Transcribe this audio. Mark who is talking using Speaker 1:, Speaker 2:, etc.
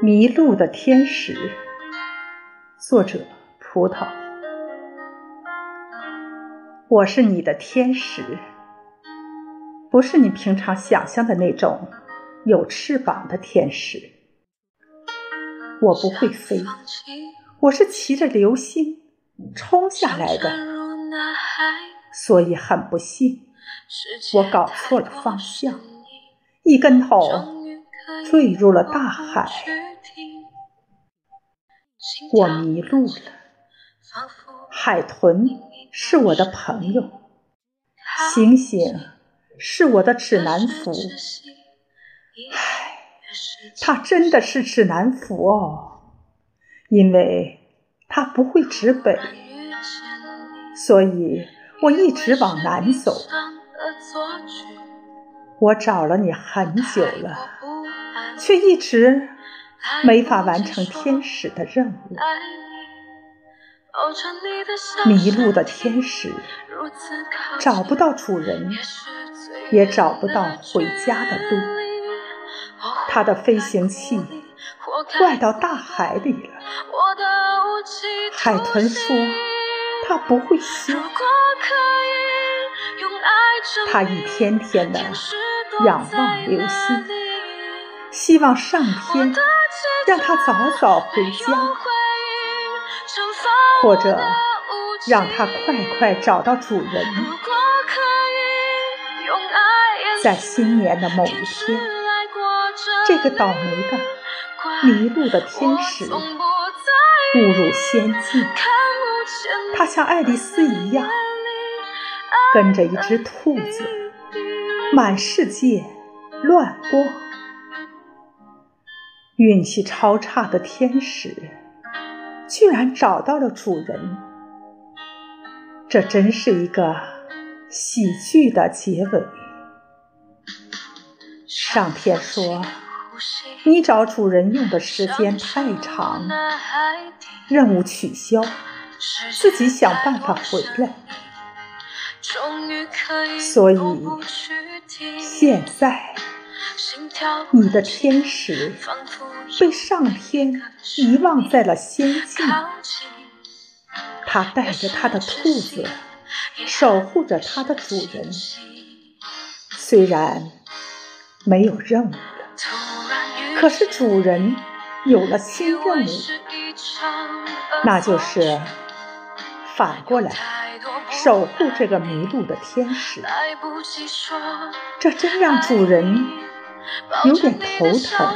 Speaker 1: 迷路的天使，作者葡萄。我是你的天使，不是你平常想象的那种有翅膀的天使。我不会飞，我是骑着流星冲下来的，所以很不幸，我搞错了方向，一跟头坠入了大海。我迷路了，海豚是我的朋友，星星是我的指南符。唉，它真的是指南符哦，因为它不会指北，所以我一直往南走。我找了你很久了，却一直。没法完成天使的任务，迷路的天使找不到主人，也找不到回家的路。他的飞行器怪到大海里了。海豚说他不会修，他一天天的仰望流星，希望上天。让他早早回家，或者让他快快找到主人。在新年的某一天，这个倒霉的、迷路的天使误入仙境，他像爱丽丝一样，跟着一只兔子，满世界乱逛。运气超差的天使，居然找到了主人，这真是一个喜剧的结尾。上天说：“你找主人用的时间太长，任务取消，自己想办法回来。”所以现在。你的天使被上天遗忘在了仙境，他带着他的兔子守护着他的主人。虽然没有任务了，可是主人有了新任务，那就是反过来守护这个迷路的天使。这真让主人。有点头疼。